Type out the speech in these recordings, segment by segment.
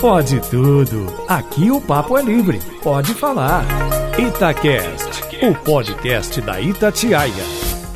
Pode tudo. Aqui o papo é livre. Pode falar. Itacast, o podcast da Itatiaia.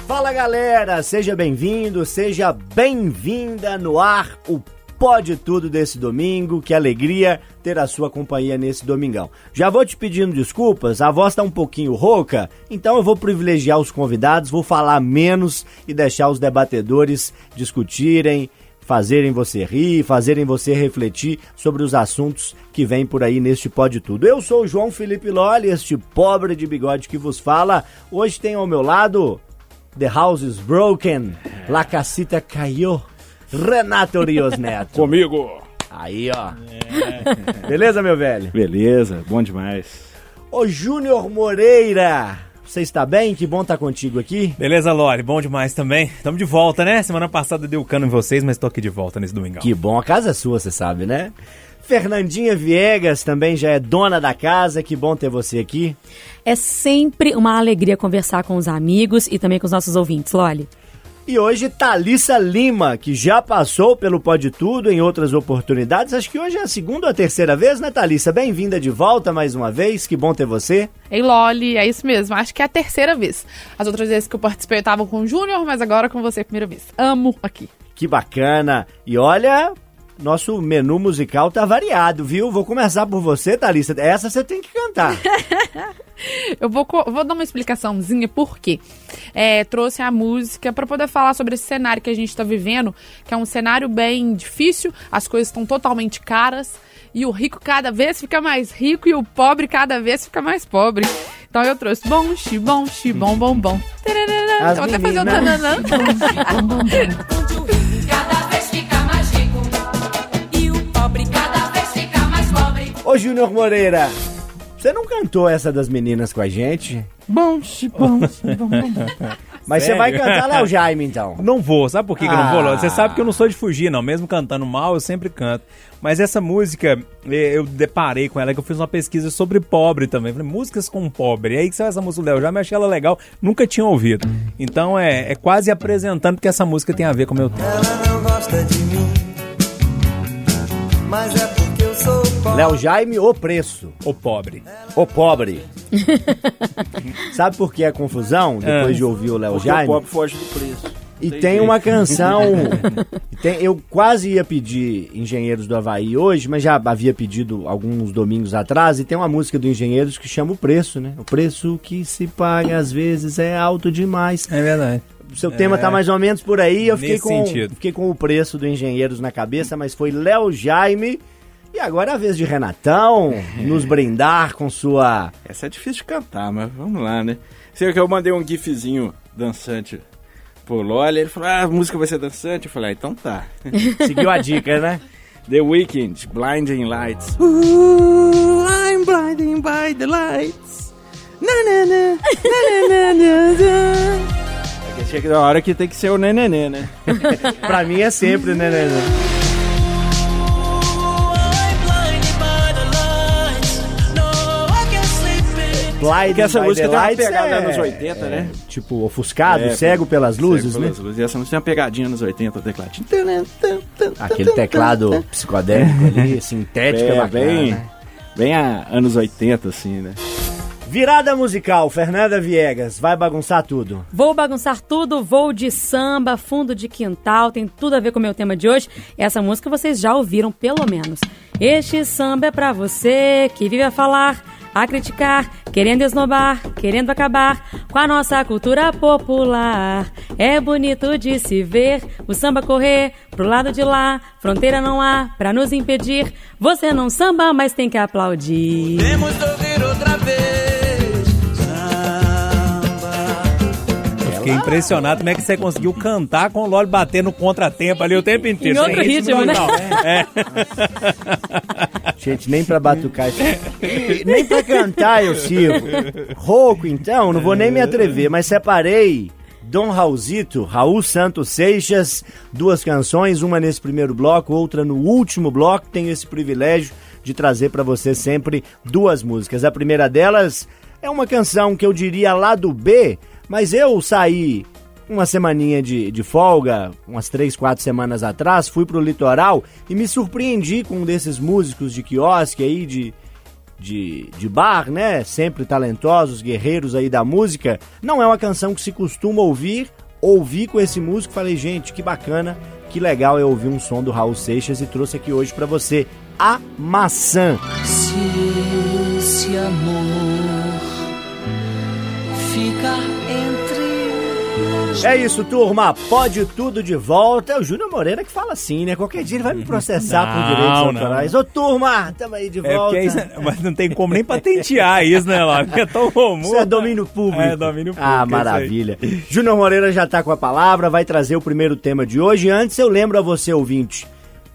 Fala galera, seja bem-vindo, seja bem-vinda no ar o Pode Tudo desse domingo. Que alegria ter a sua companhia nesse domingão. Já vou te pedindo desculpas, a voz tá um pouquinho rouca, então eu vou privilegiar os convidados, vou falar menos e deixar os debatedores discutirem fazerem você rir, fazerem você refletir sobre os assuntos que vêm por aí neste Pode Tudo. Eu sou o João Felipe Lolli, este pobre de bigode que vos fala. Hoje tem ao meu lado The House is Broken, La Casita Caiu, Renato Rios Neto. Comigo. Aí, ó. É. Beleza, meu velho? Beleza, bom demais. Ô Júnior Moreira, você está bem? Que bom estar tá contigo aqui. Beleza, Lore, bom demais também. Estamos de volta, né? Semana passada deu cano em vocês, mas estou aqui de volta nesse domingo. Que bom, a casa é sua, você sabe, né? Fernandinha Viegas também já é dona da casa, que bom ter você aqui. É sempre uma alegria conversar com os amigos e também com os nossos ouvintes, Loli. E hoje Talissa Lima, que já passou pelo Pode Tudo em outras oportunidades. Acho que hoje é a segunda ou a terceira vez, né, Talissa? Bem-vinda de volta mais uma vez. Que bom ter você. Ei, Loli, é isso mesmo. Acho que é a terceira vez. As outras vezes que eu participei eu tava com o Júnior, mas agora com você é a primeira vez. Amo aqui. Que bacana. E olha, nosso menu musical tá variado, viu? Vou começar por você, Thalissa. Essa você tem que cantar. eu vou, vou dar uma explicaçãozinha por quê. É, trouxe a música para poder falar sobre esse cenário que a gente está vivendo, que é um cenário bem difícil, as coisas estão totalmente caras e o rico cada vez fica mais rico e o pobre cada vez fica mais pobre. Então eu trouxe bom, xi, bom, xi, bom, bom. Vou até fazer o tananã. Ô Júnior Moreira, você não cantou essa das meninas com a gente? Bom, bom, bom, bom. Mas você vai cantar Léo Jaime, então? Não vou, sabe por que, ah. que eu não vou? Você sabe que eu não sou de fugir, não. Mesmo cantando mal, eu sempre canto. Mas essa música, eu deparei com ela, que eu fiz uma pesquisa sobre pobre também. Falei, músicas com pobre. E aí que saiu essa música do Léo Jaime, achei ela legal, nunca tinha ouvido. Então é, é quase apresentando que essa música tem a ver com o meu tempo. Ela não gosta de mim, mas é eu sou Léo Jaime, o preço. O pobre. O pobre. Sabe por que a confusão depois é. de ouvir o Léo Jaime? O pobre foge do preço. E tem uma canção. tem, eu quase ia pedir Engenheiros do Havaí hoje, mas já havia pedido alguns domingos atrás. E tem uma música do Engenheiros que chama O Preço, né? O preço que se paga às vezes é alto demais. É verdade. O seu é, tema tá mais ou menos por aí. Eu fiquei com, fiquei com o preço do Engenheiros na cabeça, mas foi Léo Jaime e agora é a vez de Renatão nos brindar com sua. Essa é difícil de cantar, mas vamos lá, né? Sei que eu mandei um gifzinho dançante pro Loli, ele falou: ah, a música vai ser dançante. Eu falei: ah, então tá. Seguiu a dica, né? The Weeknd, Blinding Lights. Ooh, I'm blinding by the lights. Na, na, na, na, na, na, na. Chega da hora que tem que ser o nenenê, né? pra mim é sempre nenenê. Blind Porque essa música tem uma pegada é, anos 80, é, né? Tipo, ofuscado, é, cego pelas luzes, cego né? Pelas luzes. E essa música tem uma pegadinha nos 80, o tecladinho. Aquele teclado psicodélico ali, sintética, é, bacana, bem, né? bem a anos 80, assim, né? Virada musical, Fernanda Viegas, vai bagunçar tudo. Vou bagunçar tudo, vou de samba, fundo de quintal, tem tudo a ver com o meu tema de hoje. Essa música vocês já ouviram, pelo menos. Este samba é pra você que vive a falar a criticar, querendo esnobar, querendo acabar com a nossa cultura popular. É bonito de se ver o samba correr pro lado de lá, fronteira não há pra nos impedir. Você não samba, mas tem que aplaudir. Temos de fiquei impressionado como é que você conseguiu cantar com o Loli batendo no contratempo ali o tempo inteiro. Em outro ritmo, né? É. Gente, nem pra batucar, nem pra cantar eu sirvo. Rouco, então, não vou nem me atrever, mas separei Dom Raulzito, Raul Santos Seixas, duas canções, uma nesse primeiro bloco, outra no último bloco. Tenho esse privilégio de trazer para você sempre duas músicas. A primeira delas é uma canção que eu diria lá do B, mas eu saí uma semaninha de, de folga, umas três, quatro semanas atrás, fui pro litoral e me surpreendi com um desses músicos de quiosque aí, de, de, de bar, né? Sempre talentosos, guerreiros aí da música. Não é uma canção que se costuma ouvir. Ouvi com esse músico, falei, gente, que bacana, que legal eu ouvir um som do Raul Seixas e trouxe aqui hoje para você a maçã. Se esse amor ficar É isso, turma. Pode tudo de volta. É o Júnior Moreira que fala assim, né? Qualquer dia ele vai me processar por Não, direitos não. autorais. Ô, turma, tamo aí de É volta. porque isso, mas não tem como nem patentear isso, né, Ló? Porque é tão comum. Isso é domínio público. É, domínio público, Ah, é isso aí. maravilha. Júnior Moreira já tá com a palavra, vai trazer o primeiro tema de hoje. Antes, eu lembro a você, ouvinte,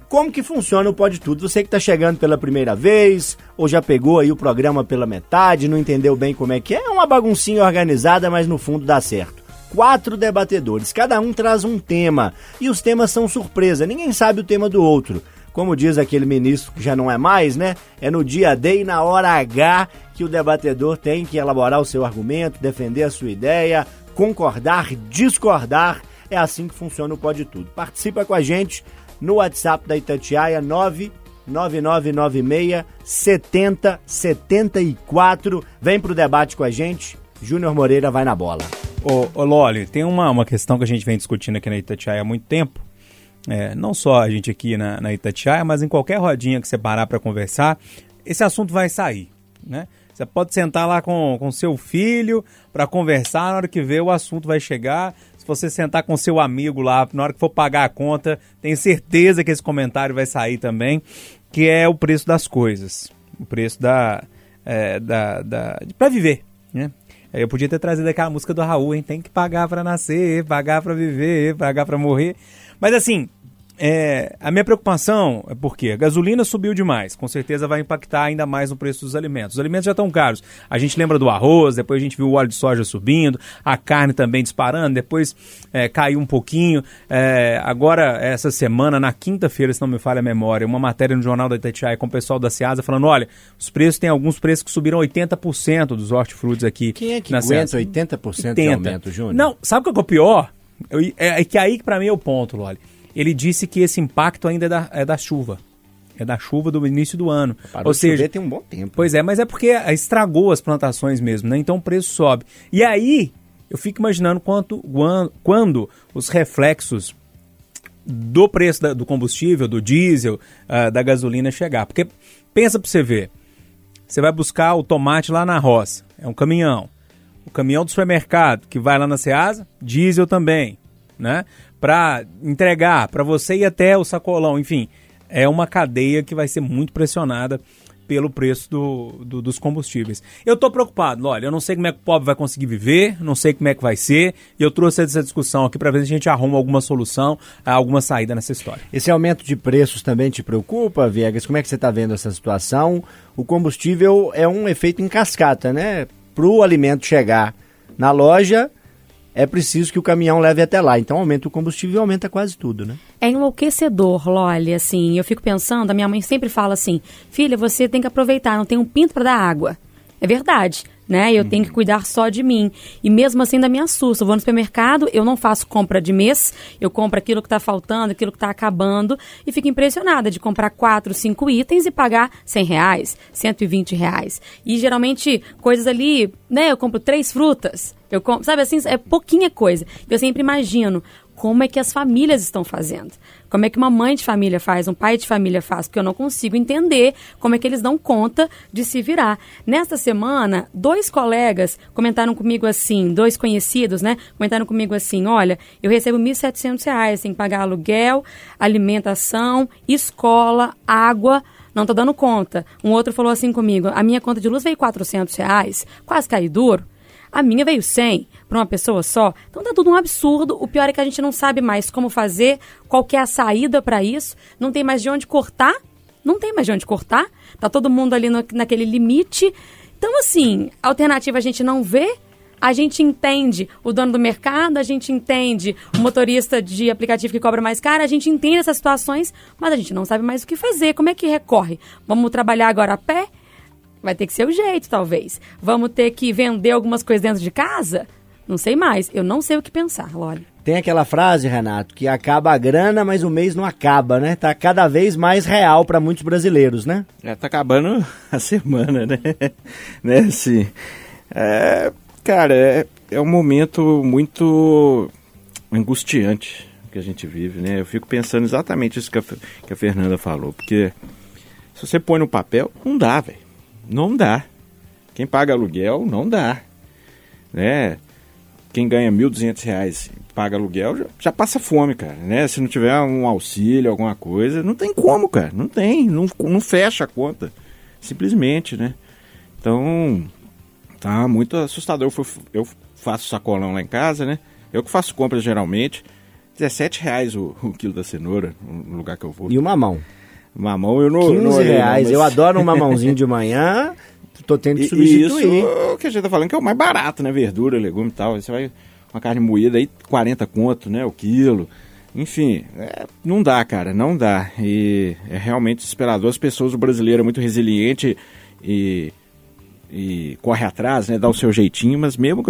como que funciona o Pode Tudo. Você que tá chegando pela primeira vez, ou já pegou aí o programa pela metade, não entendeu bem como é que é, é uma baguncinha organizada, mas no fundo dá certo. Quatro debatedores, cada um traz um tema, e os temas são surpresa, ninguém sabe o tema do outro. Como diz aquele ministro que já não é mais, né? É no dia D e na hora H que o debatedor tem que elaborar o seu argumento, defender a sua ideia, concordar, discordar. É assim que funciona o Pode Tudo. Participa com a gente no WhatsApp da Itatiaia 99996 7074. Vem pro debate com a gente. Júnior Moreira vai na bola. Ô, ô Loli, tem uma, uma questão que a gente vem discutindo aqui na Itatiaia há muito tempo. É, não só a gente aqui na, na Itatiaia, mas em qualquer rodinha que você parar para conversar, esse assunto vai sair, né? Você pode sentar lá com, com seu filho para conversar, na hora que vê o assunto vai chegar. Se você sentar com seu amigo lá, na hora que for pagar a conta, tenho certeza que esse comentário vai sair também, que é o preço das coisas. O preço da... É, da, da para viver, né? Eu podia ter trazido aquela música do Raul, hein? Tem que pagar pra nascer, pagar pra viver, pagar pra morrer. Mas assim, é, a minha preocupação é porque a gasolina subiu demais, com certeza vai impactar ainda mais no preço dos alimentos. Os alimentos já estão caros. A gente lembra do arroz, depois a gente viu o óleo de soja subindo, a carne também disparando, depois é, caiu um pouquinho. É, agora, essa semana, na quinta-feira, se não me falha a memória, uma matéria no Jornal da Itatiaia com o pessoal da Seasa falando: olha, os preços, tem alguns preços que subiram 80% dos hortifrutis aqui. Quem é que na aguenta Seasa. 80% de aumento, Júnior? Não, sabe o que é o pior? Eu- é, é que aí que pra mim é o ponto, Loli. Ele disse que esse impacto ainda é da, é da chuva. É da chuva do início do ano. Parou Ou seja, chover tem um bom tempo. Pois é, mas é porque estragou as plantações mesmo, né? Então o preço sobe. E aí, eu fico imaginando quanto, quan- quando os reflexos do preço da- do combustível, do diesel, ah, da gasolina chegar. Porque pensa pra você ver, você vai buscar o tomate lá na roça, é um caminhão. O caminhão do supermercado que vai lá na Ceasa, diesel também, né? Para entregar, para você ir até o sacolão, enfim, é uma cadeia que vai ser muito pressionada pelo preço do, do- dos combustíveis. Eu tô preocupado, olha, eu não sei como é que o pobre vai conseguir viver, não sei como é que vai ser, e eu trouxe essa discussão aqui para ver se a gente arruma alguma solução, alguma saída nessa história. Esse aumento de preços também te preocupa, Viegas? Como é que você está vendo essa situação? O combustível é um efeito em cascata, né? Para o alimento chegar na loja, é preciso que o caminhão leve até lá. Então aumenta o combustível e aumenta quase tudo, né? É enlouquecedor, Loli, assim. Eu fico pensando, a minha mãe sempre fala assim: filha, você tem que aproveitar, não tem um pinto para dar água. É verdade, né? Eu tenho que cuidar só de mim. E mesmo assim ainda me assusta. Eu vou no supermercado, eu não faço compra de mês, eu compro aquilo que está faltando, aquilo que está acabando, e fico impressionada de comprar quatro, cinco itens e pagar 100 reais, 120 reais. E geralmente coisas ali, né? Eu compro três frutas, eu compro, sabe assim, é pouquinha coisa. Eu sempre imagino como é que as famílias estão fazendo. Como é que uma mãe de família faz, um pai de família faz, porque eu não consigo entender como é que eles dão conta de se virar. Nesta semana, dois colegas comentaram comigo assim, dois conhecidos, né? Comentaram comigo assim, olha, eu recebo 1.700 reais, tenho que pagar aluguel, alimentação, escola, água, não tô dando conta. Um outro falou assim comigo, a minha conta de luz veio 400 reais, quase caí duro. A minha veio 100 para uma pessoa só. Então tá tudo um absurdo. O pior é que a gente não sabe mais como fazer, qual é a saída para isso. Não tem mais de onde cortar. Não tem mais de onde cortar. Tá todo mundo ali no- naquele limite. Então, assim, alternativa a gente não vê. A gente entende o dono do mercado, a gente entende o motorista de aplicativo que cobra mais caro, a gente entende essas situações, mas a gente não sabe mais o que fazer. Como é que recorre? Vamos trabalhar agora a pé? Vai ter que ser o jeito, talvez. Vamos ter que vender algumas coisas dentro de casa? Não sei mais. Eu não sei o que pensar, Loli. Tem aquela frase, Renato, que acaba a grana, mas o mês não acaba, né? Tá cada vez mais real para muitos brasileiros, né? É, tá acabando a semana, né? né, assim. É, cara, é, é um momento muito angustiante que a gente vive, né? Eu fico pensando exatamente isso que a, que a Fernanda falou, porque se você põe no papel, não dá, velho. Não dá. Quem paga aluguel, não dá. Né? Quem ganha 1.200 reais paga aluguel, já, já, passa fome, cara, né? Se não tiver um auxílio, alguma coisa, não tem como, cara. Não tem, não, não fecha a conta. Simplesmente, né? Então, tá muito assustador. Eu, eu faço sacolão lá em casa, né? Eu que faço compras geralmente. 17 reais o, o quilo da cenoura no lugar que eu vou. E o mamão? Mamão eu não. 15 não reais. não, mas- Eu adoro um mamãozinho de manhã. Tô tendo que E- substituir. Isso que a gente tá falando que é o mais barato, né? Verdura, legume e tal. Você vai uma carne moída aí, 40 conto, né? O quilo. Enfim, é, não dá, cara, não dá. E é realmente desesperador. As pessoas, o brasileiro é muito resiliente e, e corre atrás, né? Dá o seu jeitinho, mas mesmo.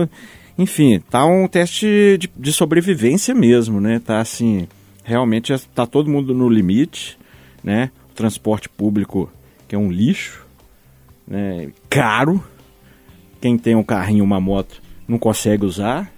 Enfim, tá um teste de, de sobrevivência mesmo, né? Tá assim, realmente tá todo mundo no limite, né? O transporte público, que é um lixo, né? Caro. Quem tem um carrinho, uma moto, não consegue usar.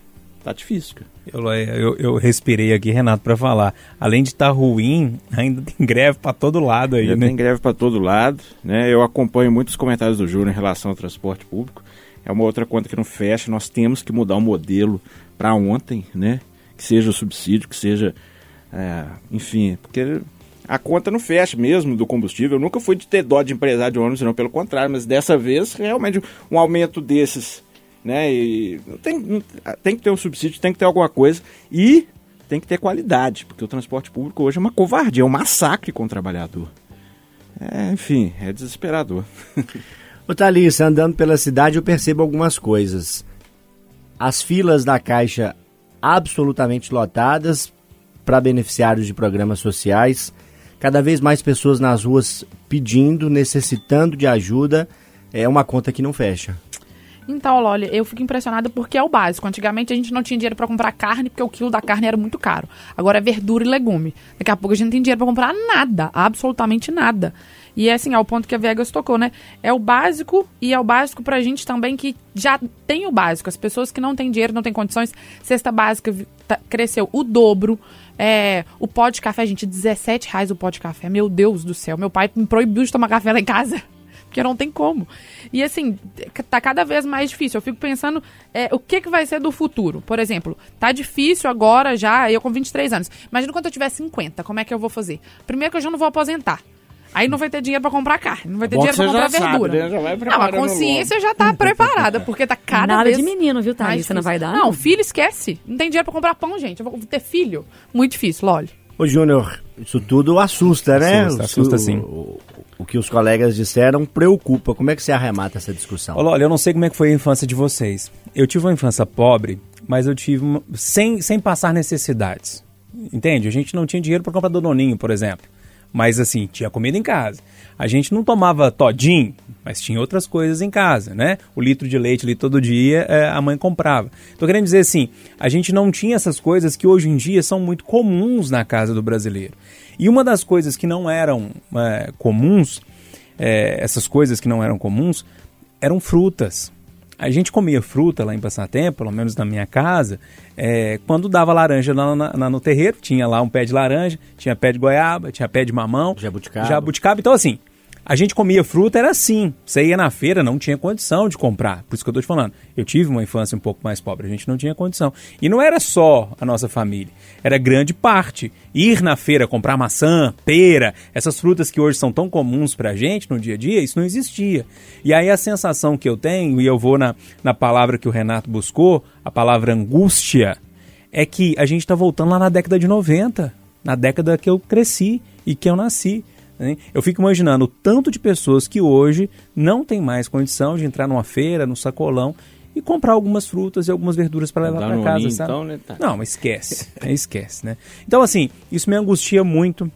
Tá difícil, cara. Eu, eu, eu respirei aqui, Renato, pra falar. Além de estar ruim, ainda tem greve pra todo lado aí, Já né? tem greve para todo lado, né? Eu acompanho muitos comentários do Júnior em relação ao transporte público. É uma outra conta que não fecha. Nós temos que mudar o modelo para ontem, né? Que seja o subsídio, que seja, é, enfim, porque a conta não fecha mesmo do combustível. Eu nunca fui de ter dó de empresário de ônibus, não, pelo contrário. Mas dessa vez, realmente, um aumento desses, né? E tem, tem que ter um subsídio, tem que ter alguma coisa e tem que ter qualidade, porque o transporte público hoje é uma covardia, é um massacre com o trabalhador. É, enfim, é desesperador. Ô Thalissa, andando pela cidade eu percebo algumas coisas. As filas da Caixa absolutamente lotadas para beneficiários de programas sociais. Cada vez mais pessoas nas ruas pedindo, necessitando de ajuda. É uma conta que não fecha. Então, Loli, eu fico impressionada porque é o básico. Antigamente a gente não tinha dinheiro pra comprar carne porque o quilo da carne era muito caro. Agora é verdura e legume. Daqui a pouco a gente não tem dinheiro pra comprar nada, absolutamente nada. E é assim, é o ponto que a Vegas tocou, né? É o básico e é o básico pra gente também que já tem o básico. As pessoas que não têm dinheiro, não têm condições, cesta básica tá- cresceu o dobro. É, o pó de café, gente, 17 reais o pó de café. Meu Deus do céu. Meu pai me proibiu de tomar café lá em casa. Porque não tem como. E assim, tá cada vez mais difícil. Eu fico pensando é, o que, que vai ser do futuro. Por exemplo, tá difícil agora já, eu com 23 anos. Imagina quando eu tiver 50, como é que eu vou fazer? Primeiro que eu já não vou aposentar. Aí não vai ter dinheiro pra comprar carne, não vai ter Bom dinheiro que pra você comprar já sabe, verdura. né? Já vai não, a consciência já tá preparada, porque tá cada Nada vez de menino, viu, mais Thalissa? Não vai dar? Não, filho esquece. Não tem dinheiro pra comprar pão, gente. Eu vou ter filho. Muito difícil, Loli. Ô Júnior, isso tudo assusta, né? Assusta, assusta o- sim. O, o que os colegas disseram preocupa. Como é que você arremata essa discussão? Olha, eu não sei como é que foi a infância de vocês. Eu tive uma infância pobre, mas eu tive uma- sem, sem passar necessidades. Entende? A gente não tinha dinheiro para comprar dononinho, por exemplo. Mas assim, tinha comida em casa. A gente não tomava todinho, mas tinha outras coisas em casa, né? O litro de leite ali todo dia eh, a mãe comprava. Tô querendo dizer assim, a gente não tinha essas coisas que hoje em dia são muito comuns na casa do brasileiro. E uma das coisas que não eram eh, comuns, eh, essas coisas que não eram comuns, eram frutas. A gente comia fruta lá em Passatempo, pelo menos na minha casa, é, quando dava laranja lá na- na- no terreiro, tinha lá um pé de laranja, tinha pé de goiaba, tinha pé de mamão, Jabuticaba. jabuticaba. Então, assim, a gente comia fruta, era assim. Você ia na feira, não tinha condição de comprar. Por isso que eu tô te falando. Eu tive uma infância um pouco mais pobre, a gente não tinha condição. E não era só a nossa família, era grande parte. Ir na feira comprar maçã, pera, essas frutas que hoje são tão comuns pra gente no dia a dia, isso não existia. E aí a sensação que eu tenho, e eu vou na, na palavra que o Renato buscou, a palavra angústia, é que a gente está voltando lá na década de 90, na década que eu cresci e que eu nasci. Né? Eu fico imaginando o tanto de pessoas que hoje não tem mais condição de entrar numa feira, no sacolão e comprar algumas frutas e algumas verduras para levar para casa, sabe? então, né, tá. Não, mas esquece, né? esquece, né? Então assim, isso me angustia muito.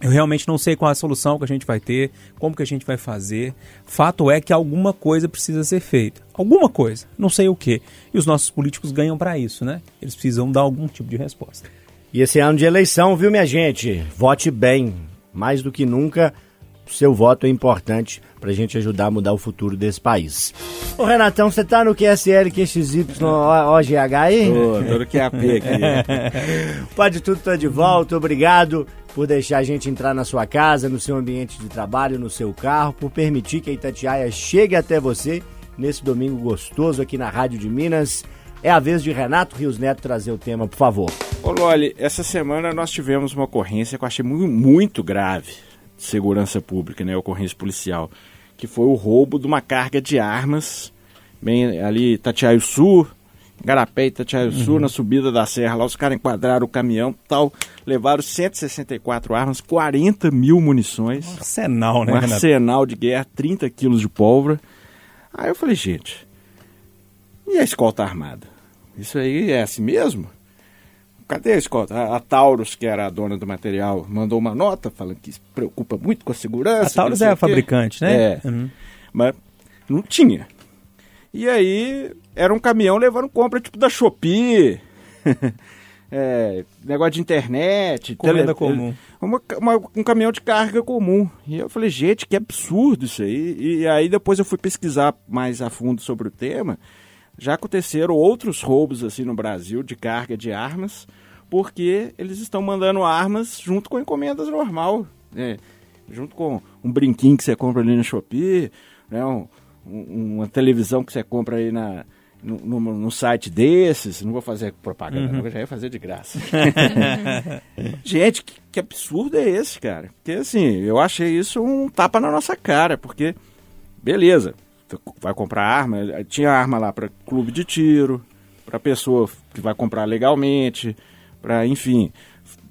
Eu realmente não sei qual a solução que a gente vai ter, como que a gente vai fazer. Fato é que alguma coisa precisa ser feita. Alguma coisa, não sei o que. E os nossos políticos ganham para isso, né? Eles precisam dar algum tipo de resposta. E esse ano de eleição, viu, minha gente? Vote bem. Mais do que nunca, seu voto é importante para a gente ajudar a mudar o futuro desse país. Ô Renatão, você tá no QSL, QXY, OGH aí? Tô, tô no QAP aqui. Pode tudo, tô de volta. Obrigado por deixar a gente entrar na sua casa, no seu ambiente de trabalho, no seu carro, por permitir que a Itatiaia chegue até você nesse domingo gostoso aqui na Rádio de Minas. É a vez de Renato Rios Neto trazer o tema, por favor. Ô Loli, essa semana nós tivemos uma ocorrência que eu achei muito, muito grave de segurança pública, né? Ocorrência policial. Que foi o roubo de uma carga de armas, bem ali Tatiaio Sul, Garapé e Tatiaio Sul, na subida da serra. Lá os caras enquadraram o caminhão tal, levaram 164 armas, 40 mil munições. Arsenal, né, um Renato? arsenal de guerra, 30 quilos de pólvora. Aí eu falei, gente, e a escolta armada? Isso aí é assim mesmo? Cadê a escolta? A, a Taurus, que era a dona do material, mandou uma nota falando que se preocupa muito com a segurança. A Taurus é a fabricante, né? É, Uhum. mas não tinha. E aí era um caminhão levando compra tipo da Shopee, é, negócio de internet, Encomenda comum. uma- uma- um caminhão de carga comum. E eu falei, gente, que absurdo isso aí. E aí depois eu fui pesquisar mais a fundo sobre o tema. Já aconteceram outros roubos assim no Brasil de carga de armas, porque eles estão mandando armas junto com encomendas normal, né? junto com um brinquinho que você compra ali no Shopee, né? Um- um- uma televisão que você compra aí na, no, no- no site desses. Não vou fazer propaganda, não, eu já ia fazer de graça. Gente, que, que absurdo é esse, cara? Porque assim, eu achei isso um tapa na nossa cara, porque, beleza, vai comprar arma, tinha arma lá para clube de tiro, para pessoa que vai comprar legalmente, para, enfim,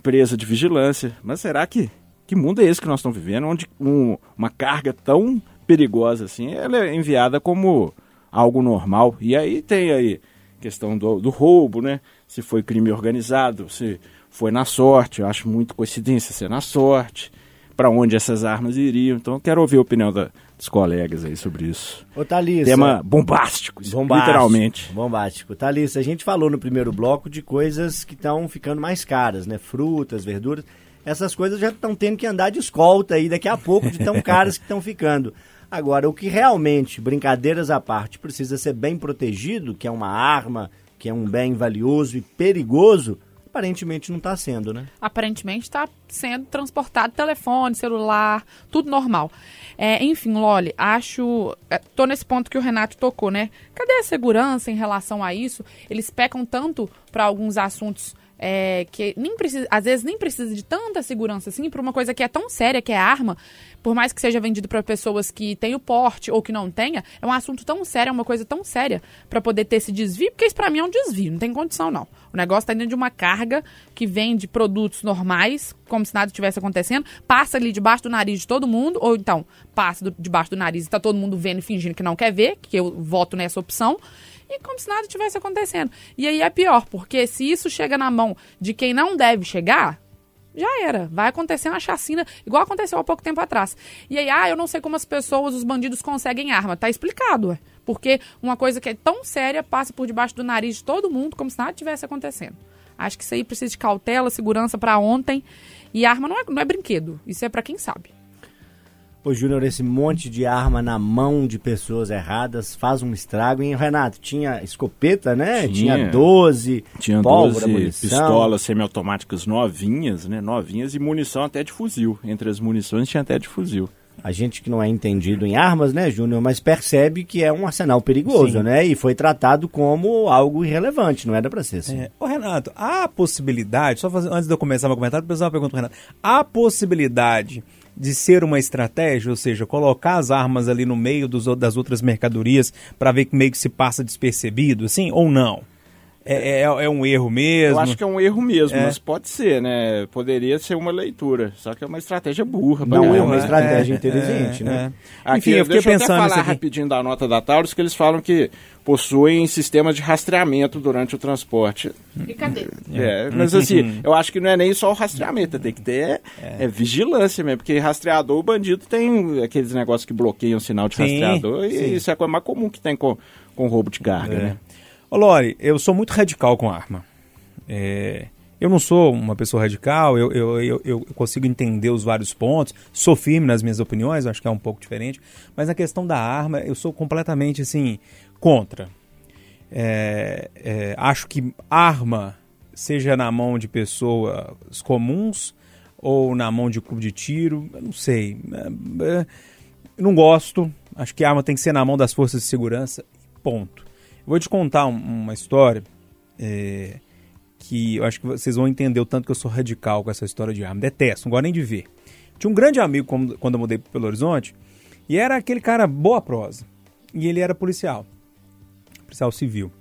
presa de vigilância. Mas será que que mundo é esse que nós estamos vivendo, onde um- uma carga tão perigosa assim, ela é enviada como algo normal? E aí tem aí questão do, do roubo, né? Se foi crime organizado, se foi na sorte, eu acho muito coincidência ser na sorte, para onde essas armas iriam. Então quero ouvir a opinião da- dos colegas aí sobre isso. Ô Thalissa. Tema bombástico, Bombástico, literalmente. Bombástico. Thalissa, a gente falou no primeiro bloco de coisas que estão ficando mais caras, né? Frutas, verduras. Essas coisas já estão tendo que andar de escolta aí daqui a pouco, de tão caras que estão ficando. Agora, o que realmente, brincadeiras à parte, precisa ser bem protegido, que é uma arma, que é um bem valioso e perigoso, aparentemente não está sendo, né? aparentemente está sendo transportado telefone, celular, tudo normal. É, enfim, Loli, acho. é, tô nesse ponto que o Renato tocou, né? Cadê a segurança em relação a isso? Eles pecam tanto para alguns assuntos. É, que nem precisa, às vezes nem precisa de tanta segurança assim, para uma coisa que é tão séria, que é arma, por mais que seja vendido para pessoas que têm o porte ou que não tenha, é um assunto tão sério, é uma coisa tão séria para poder ter esse desvio, porque isso para mim é um desvio, não tem condição não. O negócio tá dentro de uma carga que vem de produtos normais, como se nada tivesse acontecendo, passa ali debaixo do nariz de todo mundo, ou então passa do- debaixo do nariz e tá todo mundo vendo e fingindo que não quer ver, que eu voto nessa opção, e como se nada tivesse acontecendo. E aí é pior, porque se isso chega na mão de quem não deve chegar, já era. Vai acontecer uma chacina, igual aconteceu há pouco tempo atrás. E aí, ah, eu não sei como as pessoas, os bandidos conseguem arma. Tá explicado, ué. Porque uma coisa que é tão séria passa por debaixo do nariz de todo mundo, como se nada tivesse acontecendo. Acho que isso aí precisa de cautela, segurança pra ontem. E arma não é, não é brinquedo. Isso é pra quem sabe. Ô, Júnior, esse monte de arma na mão de pessoas erradas faz um estrago. E, Renato, tinha escopeta, né? Tinha. Tinha 12, Tinha pólvora, 12 munição. pistolas semiautomáticas novinhas, né? Novinhas e munição até de fuzil. Entre as munições tinha até de fuzil. A gente que não é entendido em armas, né, Júnior, mas percebe que é um arsenal perigoso, né? E foi tratado como algo irrelevante, não era pra ser assim. É. Ô, Renato, há a possibilidade, só fazer, antes de eu começar meu comentário, fazer uma pergunta pro Renato. Há a possibilidade de ser uma estratégia, ou seja, colocar as armas ali no meio dos, das outras mercadorias para ver que meio que se passa despercebido, assim, ou não? É, é, é um erro mesmo? Eu acho que é um erro mesmo, É. mas pode ser, né? Poderia ser uma leitura, só que é uma estratégia burra. Não é uma né? estratégia inteligente, né? Aqui, Enfim, eu fiquei deixa eu pensando até nisso falar aqui. rapidinho da nota da Taurus, que eles falam que possuem sistemas de rastreamento durante o transporte. E cadê? É, mas assim, eu acho que não é nem só o rastreamento, tem que ter é, vigilância mesmo, porque rastreador, o bandido tem aqueles negócios que bloqueiam o sinal de Sim, rastreador, sim. e isso é a coisa mais comum que tem com, com roubo de carga, né? Ô, eu sou muito radical com arma. É, eu não sou uma pessoa radical, eu, eu, eu, eu consigo entender os vários pontos, sou firme nas minhas opiniões, acho que é um pouco diferente, mas na questão da arma, eu sou completamente, assim, contra. É, é, acho que arma, seja na mão de pessoas comuns ou na mão de clube de tiro, não sei. É, é, não gosto, acho que arma tem que ser na mão das forças de segurança, ponto. Vou te contar um- uma história é, que eu acho que vocês vão entender o tanto que eu sou radical com essa história de arma. Detesto, não gosto nem de ver. Tinha um grande amigo quando, quando eu mudei para Belo Horizonte e era aquele cara boa prosa. E ele era policial, policial civil.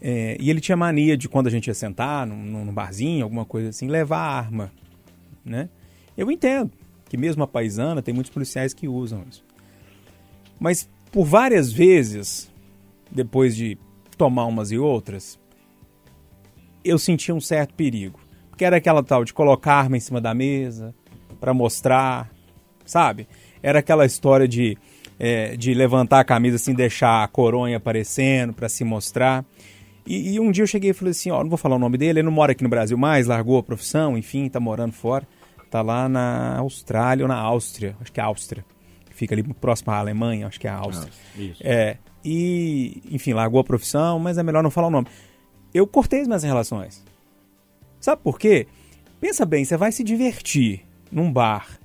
É, e ele tinha mania de quando a gente ia sentar num, num barzinho, alguma coisa assim, levar arma, né? Eu entendo que mesmo a paisana tem muitos policiais que usam isso. Mas por várias vezes, depois de tomar umas e outras, eu sentia um certo perigo. Porque era aquela tal de colocar a arma em cima da mesa para mostrar, sabe? Era aquela história de, é, de levantar a camisa assim, deixar a coronha aparecendo para se mostrar. E, e um dia eu cheguei e falei assim, ó, não vou falar o nome dele, ele não mora aqui no Brasil mais, largou a profissão, enfim, tá morando fora. Tá lá na Austrália ou na Áustria, acho que é Áustria. Fica ali próximo à Alemanha, acho que é a Áustria. Isso. É, e, enfim, largou a profissão, mas é melhor não falar o nome. Eu cortei as minhas relações. Sabe por quê? Pensa bem, você vai se divertir num bar,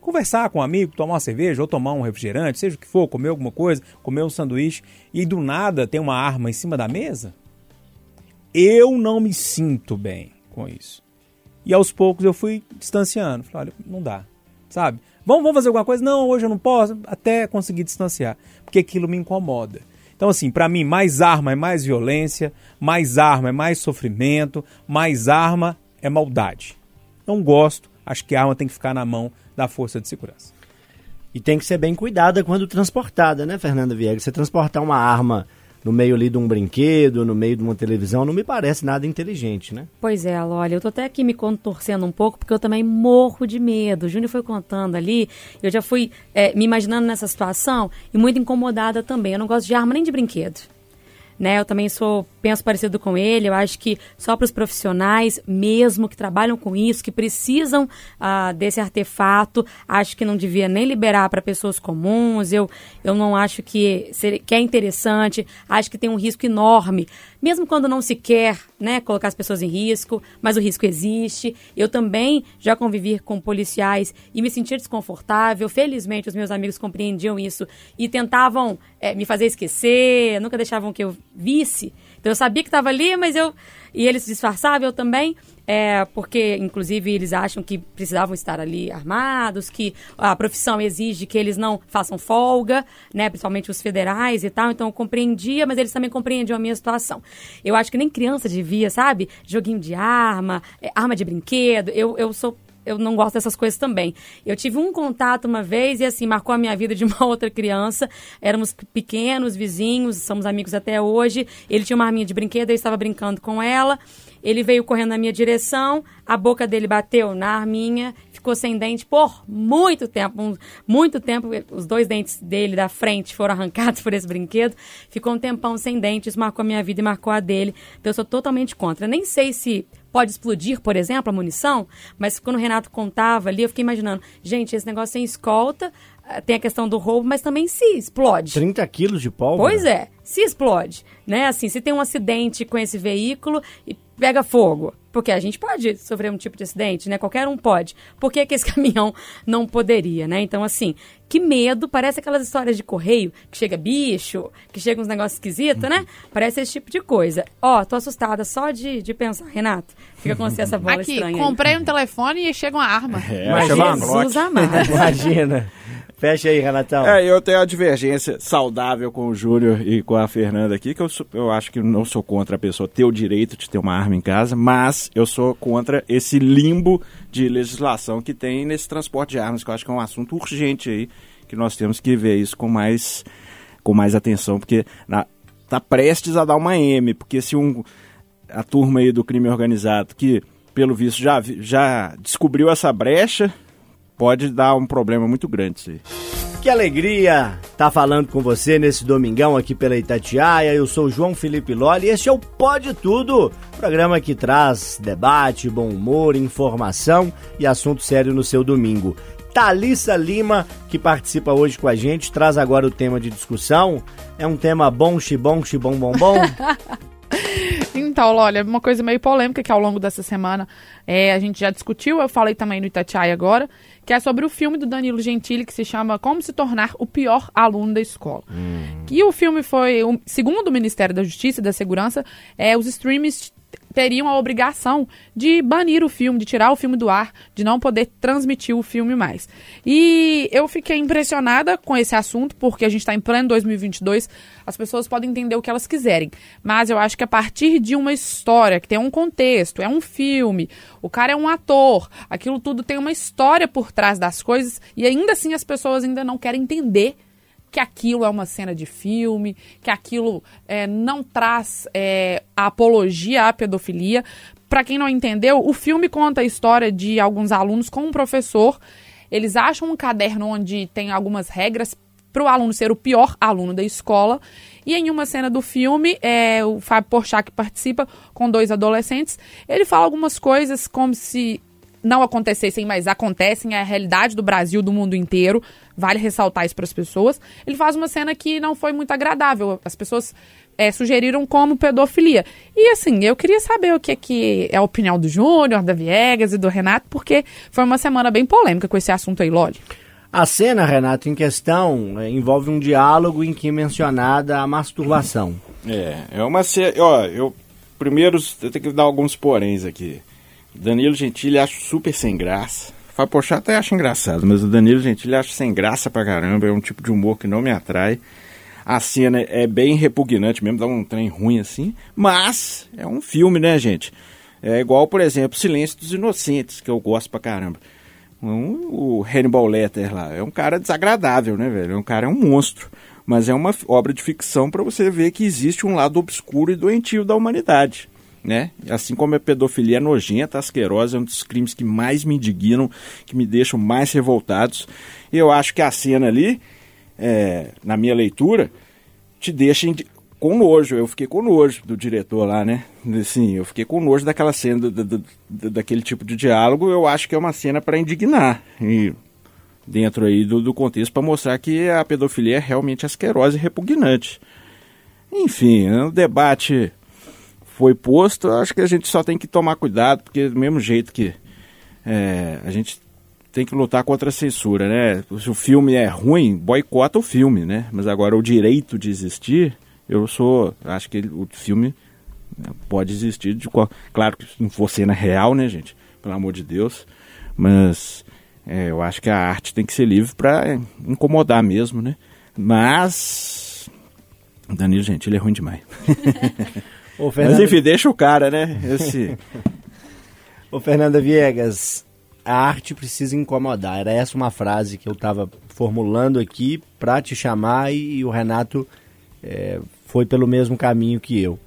conversar com um amigo, tomar uma cerveja ou tomar um refrigerante, seja o que for, comer alguma coisa, comer um sanduíche, e do nada tem uma arma em cima da mesa? Eu não me sinto bem com isso. E aos poucos eu fui distanciando. Falei, olha, não dá. Sabe? Vamos, vamos fazer alguma coisa? Não, hoje eu não posso. Até conseguir distanciar. Porque aquilo me incomoda. Então, assim, pra mim, mais arma é mais violência, mais arma é mais sofrimento, mais arma é maldade. Não gosto, acho que a arma tem que ficar na mão da força de segurança. E tem que ser bem cuidada quando transportada, né, Fernanda Viegas? Você transportar uma arma no meio ali de um brinquedo, no meio de uma televisão, não me parece nada inteligente, né? Pois é, olha, eu tô até aqui me contorcendo um pouco, porque eu também morro de medo. O Júnior foi contando ali, eu já fui é, me imaginando nessa situação e muito incomodada também. Eu não gosto de arma nem de brinquedo. Né, eu também sou, penso parecido com ele, eu acho que só para os profissionais mesmo que trabalham com isso, que precisam ah, desse artefato, acho que não devia nem liberar para pessoas comuns, eu, eu não acho que, que é interessante, acho que tem um risco enorme, mesmo quando não se quer né, colocar as pessoas em risco, mas o risco existe. Eu também já convivi com policiais e me sentir desconfortável. Felizmente, os meus amigos compreendiam isso e tentavam eh, me fazer esquecer, nunca deixavam que eu visse. Eu sabia que estava ali, mas eu. E eles disfarçavam, eu também. É, porque, inclusive, eles acham que precisavam estar ali armados, que a profissão exige que eles não façam folga, né? Principalmente os federais e tal. Então eu compreendia, mas eles também compreendiam a minha situação. Eu acho que nem criança devia, sabe? Joguinho de arma, é, arma de brinquedo. Eu, eu sou eu não gosto dessas coisas também. Eu tive um contato uma vez e assim marcou a minha vida de uma outra criança. Éramos pequenos, vizinhos, somos amigos até hoje. Ele tinha uma arminha de brinquedo, eu estava brincando com ela. Ele veio correndo na minha direção, a boca dele bateu na arminha, ficou sem dente por muito tempo, um- muito tempo. Os dois dentes dele da frente foram arrancados por esse brinquedo. Ficou um tempão sem dente, isso marcou a minha vida e marcou a dele. Então eu sou totalmente contra. Nem sei se pode explodir, por exemplo, a munição, mas quando o Renato contava ali, eu fiquei imaginando, gente, esse negócio sem escolta, tem a questão do roubo, mas também se explode. 30 quilos de pólvora? Pois é, se explode, né? Assim, se tem um acidente com esse veículo e pega fogo, porque a gente pode sofrer um tipo de acidente, né? Qualquer um pode. Por que, que esse caminhão não poderia, né? Então, assim, que medo, parece aquelas histórias de correio, que chega bicho, que chega uns negócios esquisitos, né? Parece esse tipo de coisa. Ó, tô assustada só de, de pensar, Renato. Fica com você essa bola Aqui, estranha. aí. comprei um telefone e chega uma arma. É, Mas Jesus amado. Imagina. Fecha aí, Renatão. É, eu tenho a divergência saudável com o Júnior e com a Fernanda aqui, que eu, sou- eu acho que não sou contra a pessoa ter o direito de ter uma arma em casa, mas eu sou contra esse limbo de legislação que tem nesse transporte de armas, que eu acho que é um assunto urgente aí, que nós temos que ver isso com mais, com mais atenção, porque na, tá prestes a dar uma M, porque se um, a turma aí do crime organizado, que pelo visto já, já descobriu essa brecha, pode dar um problema muito grande isso aí. Que alegria tá falando com você nesse domingão aqui pela Itatiaia. Eu sou o João Felipe Loli e este é o Pode Tudo, programa que traz debate, bom humor, informação e assunto sério no seu domingo. Thalissa Lima, que participa hoje com a gente, traz agora o tema de discussão. É um tema bom, xibom, xibom, bom, bom. Então, olha, uma coisa meio polêmica que ao longo dessa semana é, a gente já discutiu, eu falei também no Itatiaia agora, que é sobre o filme do Danilo Gentili que se chama Como se tornar o pior aluno da escola. Que o filme foi, segundo o Ministério da Justiça e da Segurança, é, os streams teriam a obrigação de banir o filme, de tirar o filme do ar, de não poder transmitir o filme mais. E eu fiquei impressionada com esse assunto, porque a gente está em pleno 2022, as pessoas podem entender o que elas quiserem. Mas eu acho que a partir de uma história, que tem um contexto, é um filme, o cara é um ator, aquilo tudo tem uma história por trás das coisas, e ainda assim as pessoas ainda não querem entender que aquilo é uma cena de filme, que aquilo é, não traz é, a apologia à pedofilia. Para quem não entendeu, o filme conta a história de alguns alunos com um professor. Eles acham um caderno onde tem algumas regras para o aluno ser o pior aluno da escola. E em uma cena do filme, é, o Fábio Porchat, que participa com dois adolescentes, ele fala algumas coisas como se não acontecessem, mas acontecem, é a realidade do Brasil, do mundo inteiro. Vale ressaltar isso para as pessoas. Ele faz uma cena que não foi muito agradável. As pessoas é, sugeriram como pedofilia. E assim, eu queria saber o que é, que é a opinião do Júnior, da Viegas e do Renato, porque foi uma semana bem polêmica com esse assunto aí, Loli. A cena, Renato, em questão é, envolve um diálogo em que é mencionada a masturbação. É, é uma série. Ó, eu. Primeiro, eu tenho que dar alguns poréns aqui. Danilo Gentili acho super sem graça. Fábio Porchat até acho engraçado, mas o Danilo Gentili acho sem graça pra caramba. É um tipo de humor que não me atrai. A cena é bem repugnante mesmo, dá um trem ruim assim. Mas é um filme, né, gente? É igual, por exemplo, Silêncio dos Inocentes, que eu gosto pra caramba. Um- o Hannibal Lecter lá é um cara desagradável, né, velho? É um cara é um monstro, mas é uma obra de ficção para você ver que existe um lado obscuro e doentio da humanidade, né? Assim como a pedofilia é nojenta, asquerosa, é um dos crimes que mais me indignam, que me deixam mais revoltados. Eu acho que a cena ali, é, na minha leitura, te deixa indi- com nojo. Eu fiquei com nojo do diretor lá, né? Assim, eu fiquei com nojo daquela cena, do- do- daquele tipo de diálogo. Eu acho que é uma cena para indignar. E dentro aí do, do contexto para mostrar que a pedofilia é realmente asquerosa e repugnante. Enfim, o debate foi posto. Acho que a gente só tem que tomar cuidado, porque do mesmo jeito que é, a gente tem que lutar contra a censura, né? Se o filme é ruim, boicota o filme, né? Mas agora o direito de existir, eu sou, acho que o filme né, pode existir de qual, claro que não for cena real, né, gente? Pelo amor de Deus, mas é, eu acho que a arte tem que ser livre para incomodar mesmo, né? Mas Danilo, gente, ele é ruim demais. Ô, Mas Fernanda, enfim, deixa o cara, né? Esse ô, Fernanda Viegas, a arte precisa incomodar. Era essa uma frase que eu estava formulando aqui para te chamar e, o Renato é, foi pelo mesmo caminho que eu.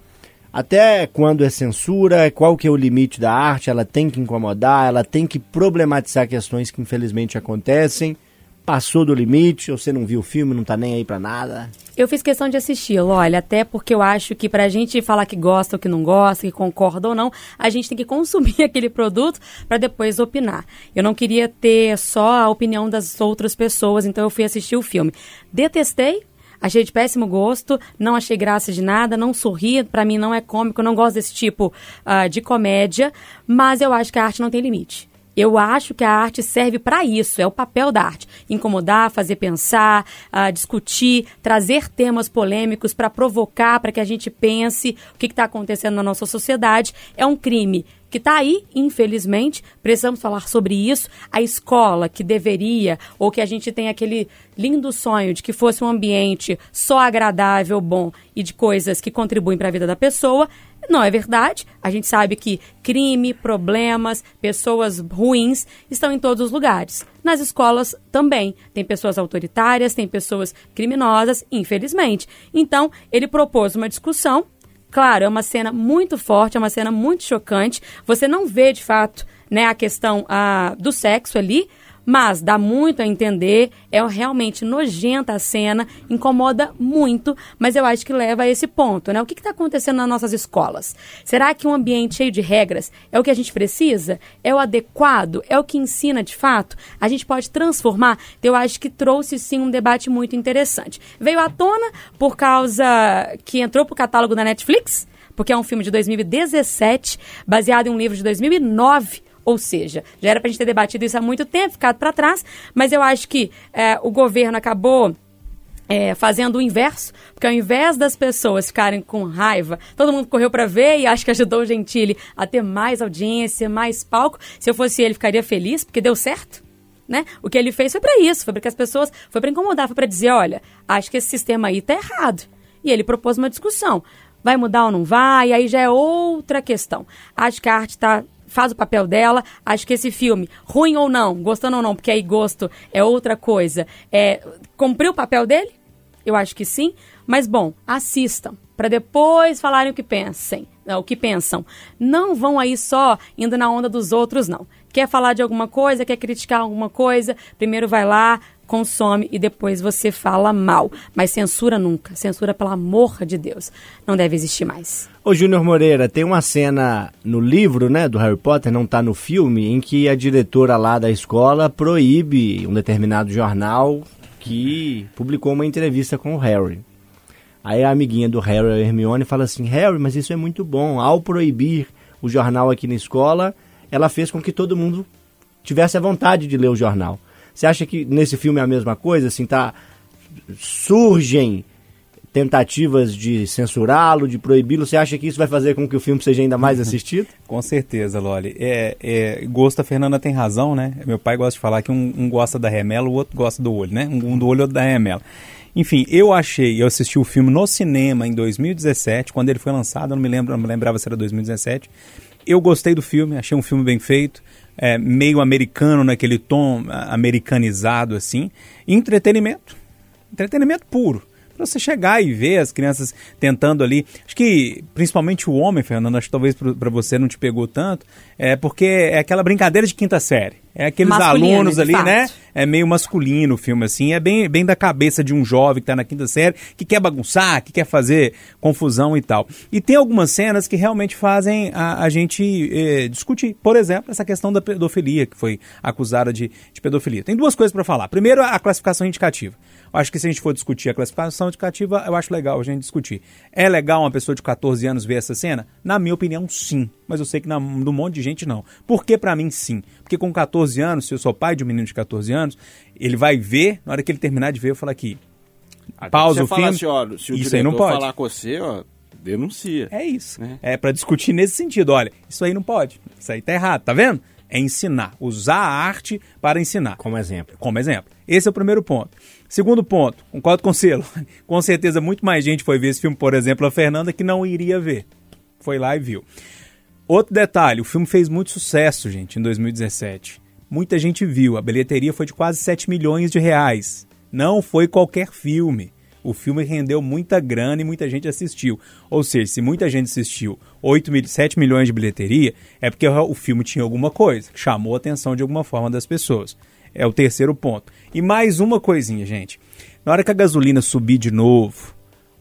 Até quando é censura, qual que é o limite da arte? Ela tem que incomodar, ela tem que problematizar questões que infelizmente acontecem. Passou do limite, você não viu o filme, não tá nem aí pra nada. Eu fiz questão de assisti-lo, olha, até porque eu acho que pra gente falar que gosta ou que não gosta, que concorda ou não, a gente tem que consumir aquele produto para depois opinar. Eu não queria ter só a opinião das outras pessoas, então eu fui assistir o filme. Detestei, achei de péssimo gosto, não achei graça de nada, não sorri, pra mim não é cômico, não gosto desse tipo ah, de comédia, mas eu acho que a arte não tem limite. Eu acho que a arte serve para isso, é o papel da arte. Incomodar, fazer pensar, ah, discutir, trazer temas polêmicos para provocar, para que a gente pense o que está acontecendo na nossa sociedade. É um crime que está aí, infelizmente, precisamos falar sobre isso. A escola que deveria, ou que a gente tem aquele lindo sonho de que fosse um ambiente só agradável, bom e de coisas que contribuem para a vida da pessoa, não é verdade. A gente sabe que crime, problemas, pessoas ruins estão em todos os lugares. Nas escolas também. Tem pessoas autoritárias, tem pessoas criminosas, infelizmente. Então, ele propôs uma discussão Claro, é uma cena muito forte, é uma cena muito chocante. Você não vê, de fato, né, a questão a, do sexo ali, mas dá muito a entender, é realmente nojenta a cena, incomoda muito, mas eu acho que leva a esse ponto, né? O que está acontecendo nas nossas escolas? Será que um ambiente cheio de regras é o que a gente precisa? É o adequado? É o que ensina de fato? A gente pode transformar? Eu acho que trouxe sim um debate muito interessante. Veio à tona por causa que entrou para o catálogo da Netflix, porque é um filme de 2017, baseado em um livro de 2009 ou seja, já era para a gente ter debatido isso há muito tempo, ficado para trás, mas eu acho que é, o governo acabou é, fazendo o inverso, porque ao invés das pessoas ficarem com raiva, todo mundo correu para ver e acho que ajudou o Gentili a ter mais audiência, mais palco. Se eu fosse ele, ficaria feliz, porque deu certo. Né? O que ele fez foi para isso, foi para que as pessoas, foi para incomodar, foi para dizer, olha, acho que esse sistema aí tá errado. E ele propôs uma discussão. Vai mudar ou não vai? Aí já é outra questão. Acho que a arte está faz o papel dela. Acho que esse filme, ruim ou não, gostando ou não, porque aí gosto é outra coisa, é, cumpriu o papel dele? Eu acho que sim. Mas bom, assistam para depois falarem o que pensem, o que pensam. Não vão aí só indo na onda dos outros, não. Quer falar de alguma coisa, quer criticar alguma coisa, primeiro vai lá, consome e depois você fala mal. Mas censura nunca. Censura, pelo amor de Deus. Não deve existir mais. Ô Júnior Moreira, tem uma cena no livro, né, do Harry Potter, não está no filme, em que a diretora lá da escola proíbe um determinado jornal que publicou uma entrevista com o Harry. Aí a amiguinha do Harry, a Hermione, fala assim: Harry, mas isso é muito bom. Ao proibir o jornal aqui na escola, ela fez com que todo mundo tivesse a vontade de ler o jornal. Você acha que nesse filme é a mesma coisa? Assim, tá, surgem tentativas de censurá-lo, de proibi-lo. Você acha que isso vai fazer com que o filme seja ainda mais assistido? com certeza, Loli. É, é, gosto, a Fernanda tem razão, né? Meu pai gosta de falar que um, um gosta da remela, o outro gosta do olho, né? Um, um do olho, outro da remela. Enfim, eu achei, eu assisti o filme no cinema em 2017, quando ele foi lançado, eu não me lembro, não me lembrava se era 2017. Eu gostei do filme, achei um filme bem feito é, meio americano, naquele tom americanizado assim. entretenimento. Entretenimento puro para você chegar e ver as crianças tentando ali. Acho que principalmente o homem, Fernando, acho que talvez para você não te pegou tanto, é porque é aquela brincadeira de quinta série. É aqueles masculino, alunos ali, né? É meio masculino o filme, assim. É bem, bem da cabeça de um jovem que está na quinta série, que quer bagunçar, que quer fazer confusão e tal. E tem algumas cenas que realmente fazem a, a gente eh, discutir. Por exemplo, essa questão da pedofilia, que foi acusada de, de pedofilia. Tem duas coisas para falar. Primeiro, a classificação indicativa. Acho que se a gente for discutir a classificação indicativa, eu acho legal a gente discutir. É legal uma pessoa de 14 anos ver essa cena? Na minha opinião, sim. Mas eu sei que na, no monte de gente não. Por que para mim sim? Porque com 14 anos, se eu sou pai de um menino de 14 anos, ele vai ver, na hora que ele terminar de ver, eu falo aqui. Pausa o filme. Assim, ó, se o isso aí não pode. falar com você, ó, denuncia. É isso. Né? É para discutir nesse sentido. Olha, isso aí não pode. Isso aí tá errado, tá vendo? É ensinar. Usar a arte para ensinar. Como exemplo. Como exemplo. Esse é o primeiro ponto. Segundo ponto, concordo com o selo. Com certeza muito mais gente foi ver esse filme, por exemplo, a Fernanda, que não iria ver. Foi lá e viu. Outro detalhe, o filme fez muito sucesso, gente, em 2017. Muita gente viu, a bilheteria foi de quase 7 milhões de reais. Não foi qualquer filme. O filme rendeu muita grana e muita gente assistiu. Ou seja, se muita gente assistiu 8 mil, 7 milhões de bilheteria, é porque o filme tinha alguma coisa, chamou a atenção de alguma forma das pessoas. É o terceiro ponto. E mais uma coisinha, gente. Na hora que a gasolina subir de novo,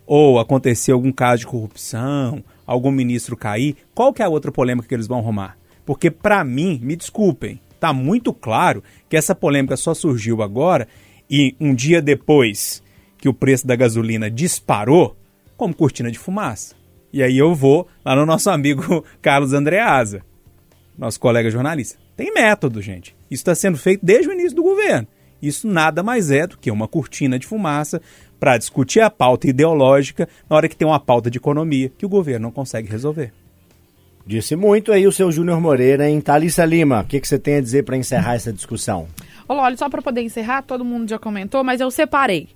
ou acontecer algum caso de corrupção, algum ministro cair, qual que é a outra polêmica que eles vão arrumar? Porque para mim, me desculpem, tá muito claro que essa polêmica só surgiu agora e um dia depois que o preço da gasolina disparou, como cortina de fumaça. E aí eu vou lá no nosso amigo Carlos Andreasa, nosso colega jornalista Tem método, gente. Isso está sendo feito desde o início do governo. Isso nada mais é do que uma cortina de fumaça para discutir a pauta ideológica na hora que tem uma pauta de economia que o governo não consegue resolver. Disse muito aí o seu Júnior Moreira, hein? Thalissa Lima, o que, que você tem a dizer para encerrar essa discussão? Olha, olha, só para poder encerrar, todo mundo já comentou, mas eu separei.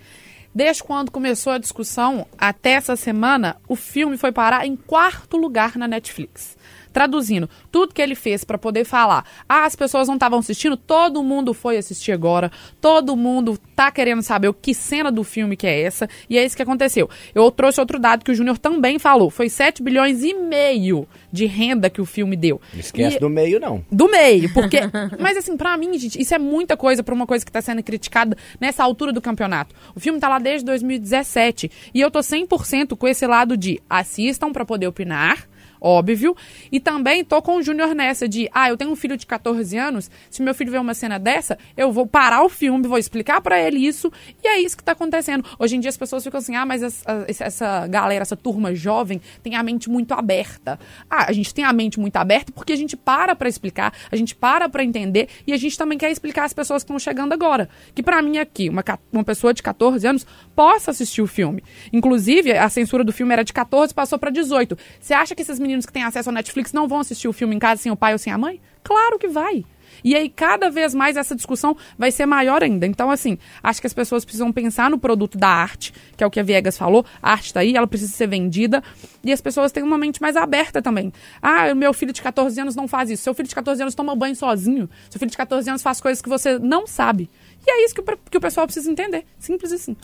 Desde quando começou a discussão até essa semana, o filme foi parar em quarto lugar na Netflix. Traduzindo, tudo que ele fez para poder falar, ah, as pessoas não estavam assistindo, todo mundo foi assistir agora, todo mundo tá querendo saber o que cena do filme que é essa, e é isso que aconteceu. Eu trouxe outro dado que o Júnior também falou, foi 7 bilhões e meio de renda que o filme deu. Não esquece E- do meio, não. do meio, porque. Mas assim, pra mim, gente, isso é muita coisa pra uma coisa que tá sendo criticada nessa altura do campeonato. O filme tá lá desde 2017 e eu tô 100% com esse lado de assistam pra poder opinar. Óbvio. E também tô com o Júnior nessa de, ah, eu tenho um filho de 14 anos, se meu filho ver uma cena dessa, eu vou parar o filme, vou explicar pra ele isso, e é isso que tá acontecendo. Hoje em dia as pessoas ficam assim, ah, mas essa, essa galera, essa turma jovem tem a mente muito aberta. Ah, a gente tem a mente muito aberta porque a gente para pra explicar, a gente para pra entender e a gente também quer explicar às pessoas que estão chegando agora. Que pra mim aqui, uma, uma pessoa de 14 anos possa assistir o filme. Inclusive, a censura do filme era de 14, passou pra 18. Você acha que esses meninos que têm acesso ao Netflix não vão assistir o filme em casa sem o pai ou sem a mãe? Claro que vai. E aí, cada vez mais, essa discussão vai ser maior ainda. Então, assim, acho que as pessoas precisam pensar no produto da arte, que é o que a Viegas falou. A arte tá aí, ela precisa ser vendida. E as pessoas têm uma mente mais aberta também. Ah, meu filho de 14 anos não faz isso. Seu filho de 14 anos toma banho sozinho. Seu filho de 14 anos faz coisas que você não sabe. E é isso que o, que o pessoal precisa entender. Simples assim.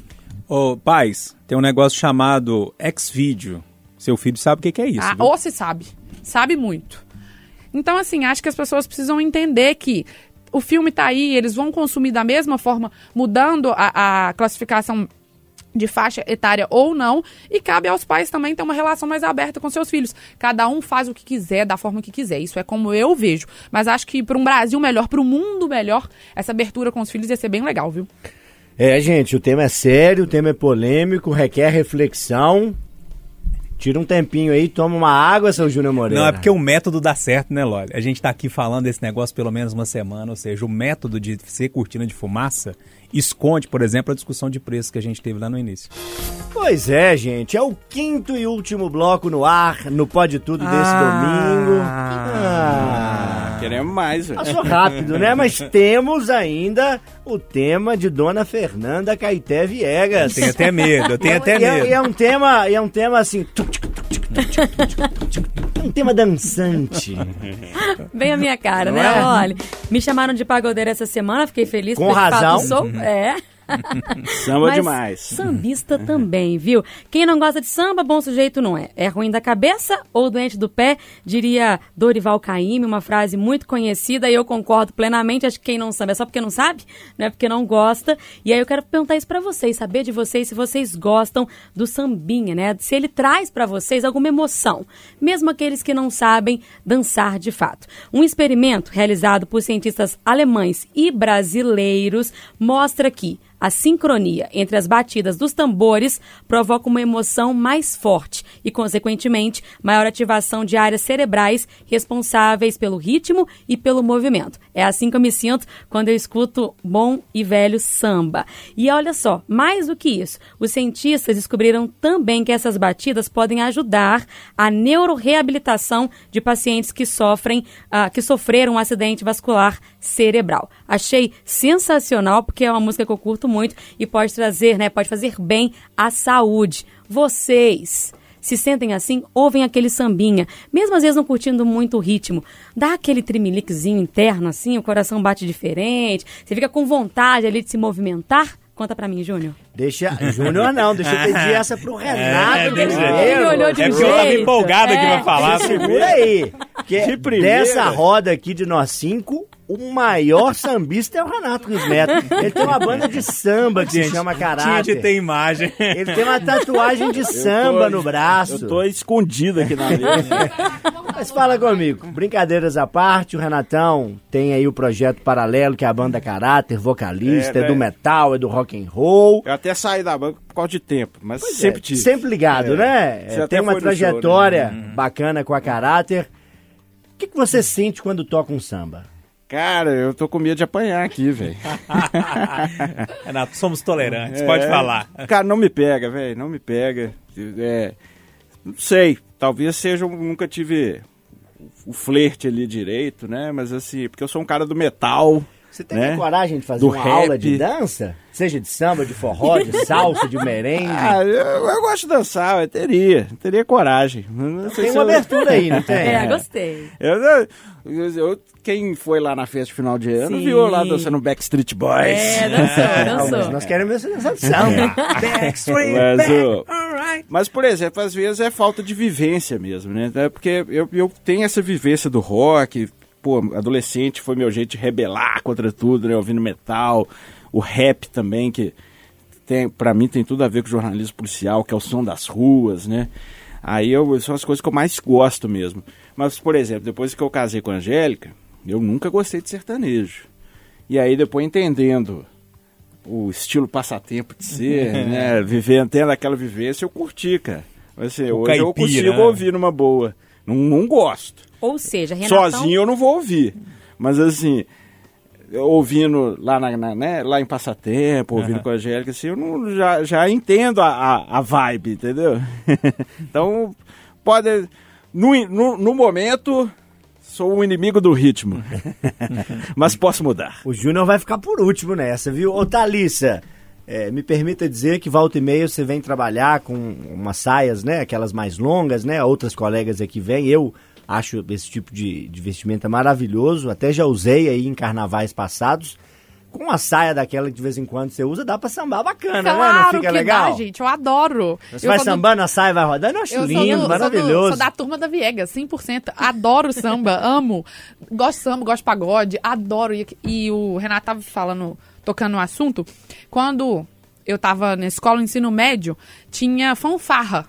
Ô, pais, tem um negócio chamado Xvideo. Seu filho sabe o que que é isso. Ah, ou se sabe. Sabe muito. Então, assim, acho que as pessoas precisam entender que o filme tá aí, eles vão consumir da mesma forma, mudando a, a classificação de faixa etária ou não, e cabe aos pais também ter uma relação mais aberta com seus filhos. Cada um faz o que quiser, da forma que quiser. Isso é como eu vejo. Mas acho que para um Brasil melhor, para um mundo melhor, essa abertura com os filhos ia ser bem legal, viu? É, gente, o tema é sério, o tema é polêmico, requer reflexão. Tira um tempinho aí, toma uma água, seu Júnior Moreira. Não, é porque o método dá certo, né, Loli? A gente tá aqui falando desse negócio pelo menos uma semana, ou seja, o método de ser cortina de fumaça esconde, por exemplo, a discussão de preço que a gente teve lá no início. Pois é, gente, é o quinto e último bloco no ar, no Pode Tudo desse domingo. Ah, Queremos mais, velho. passou rápido, né? Mas temos ainda o tema de Dona Fernanda Caeté Viegas. Tenho até medo, eu tenho até E é, medo. e é um tema, e é um tema assim. Um tema dançante. Bem a minha cara, Não né? é? Olha, me chamaram de pagodeira essa semana, fiquei feliz. Com razão. Sou, é. Samba Mas demais. Sambista também, viu? Quem não gosta de samba, bom sujeito não é. É ruim da cabeça ou doente do pé, diria Dorival Caymmi, uma frase muito conhecida e eu concordo plenamente. Acho que quem não sabe é só porque não sabe, não é porque não gosta. E aí eu quero perguntar isso pra vocês, saber de vocês se vocês gostam do sambinha, né? Se ele traz pra vocês alguma emoção, mesmo aqueles que não sabem dançar de fato. Um experimento realizado por cientistas alemães e brasileiros mostra que a sincronia entre as batidas dos tambores provoca uma emoção mais forte e, consequentemente, maior ativação de áreas cerebrais responsáveis pelo ritmo e pelo movimento. É assim que eu me sinto quando eu escuto bom e velho samba. E olha só, mais do que isso, os cientistas descobriram também que essas batidas podem ajudar a neuroreabilitação de pacientes que sofrem, ah, que sofreram um acidente vascular cerebral. Achei sensacional porque é uma música que eu curto muito e pode trazer, né, pode fazer bem à saúde. Vocês se sentem assim, ouvem aquele sambinha, mesmo às vezes não curtindo muito o ritmo, dá aquele trimeliquezinho interno assim, o coração bate diferente, você fica com vontade ali de se movimentar? Conta pra mim, Júnior. Deixa. Júnior não, deixa eu pedir essa pro Renato deixa- primeiro. Ele olhou de É porque eu tava empolgado aqui É. pra falar. Segura aí. Porque De primeira. dessa roda aqui de nós cinco, o maior sambista é o Renato Cruz Neto. Ele tem uma banda de samba que se chama Caráter. tem imagem. Ele tem uma tatuagem de samba no braço. Eu tô escondido aqui na mesa. Mas fala comigo, brincadeiras à parte, o Renatão tem aí o projeto paralelo, que é a banda Caráter, vocalista, é, É, do né? metal, é do rock and roll. Eu até saí da banca por causa de tempo, mas Pois sempre é, tive. Sempre ligado, É. né? Você É, tem uma no show, né? trajetória bacana com a Caráter. O que, que você sente quando toca um samba? Cara, eu tô com medo de apanhar aqui, velho. Renato, somos tolerantes, pode É. falar. Cara, não me pega, velho, não me pega. É, não sei, talvez seja, um- nunca tive o flerte ali direito, né? Mas assim, porque eu sou um cara do metal. Você tem né? coragem de fazer Do uma aula rap. de dança? Seja de samba, de forró, de salsa, de merengue? Ah, eu, eu gosto de dançar, eu teria, teria coragem. Não sei tem se uma eu- abertura aí, não tem? É, gostei. Eu, eu- eu- quem foi lá na festa de final de ano Sim. viu eu lá dançando Backstreet Boys. É, dançou, Não, mas dançou. nós queremos ver você dançando samba. Backstreet Mas, Back. o- mas, por exemplo, às vezes é falta de vivência mesmo, né? É porque eu, eu tenho essa vivência do rock, pô, adolescente foi meu jeito de rebelar contra tudo, né? Ouvindo metal, o rap também, que tem, pra mim tem tudo a ver com jornalismo policial, que é o som das ruas, né? Aí eu, são as coisas que eu mais gosto mesmo. Mas, por exemplo, depois que eu casei com a Angélica, eu nunca gostei de sertanejo. E aí, depois entendendo o estilo passatempo de ser, né? Vivendo, tendo aquela vivência, eu curti, cara. Assim, O hoje eu caipira, consigo né? ouvir numa boa. Não, não gosto. Ou seja, Renatão... Sozinho eu não vou ouvir. Mas assim, ouvindo lá, na, na- né, lá em Passatempo, ouvindo com a Angélica, assim, eu não, já, já entendo a, a, a vibe, entendeu? então, pode. No, no, no momento, sou o inimigo do ritmo. Mas posso mudar. O Júnior vai ficar por último nessa, viu? Ô, Thalissa, é, me permita dizer que volta e meia você vem trabalhar com umas saias, né? Aquelas mais longas, né? Outras colegas aqui vêm. Eu acho esse tipo de, de vestimenta maravilhoso. Até já usei aí em carnavais passados. Com uma saia daquela que de vez em quando você usa, dá pra sambar bacana, né? Não Claro fica que legal? dá, gente. Eu adoro. Você eu vai sou do- sambando, a saia vai rodando, eu acho Eu lindo, sou, do, sou, maravilhoso. do, sou da turma da Viegas, 100%. Adoro samba, amo. Gosto de samba, gosto de pagode, adoro. E, e o Renato tava falando, tocando no assunto, quando eu tava na escola, ensino médio, tinha fanfarra.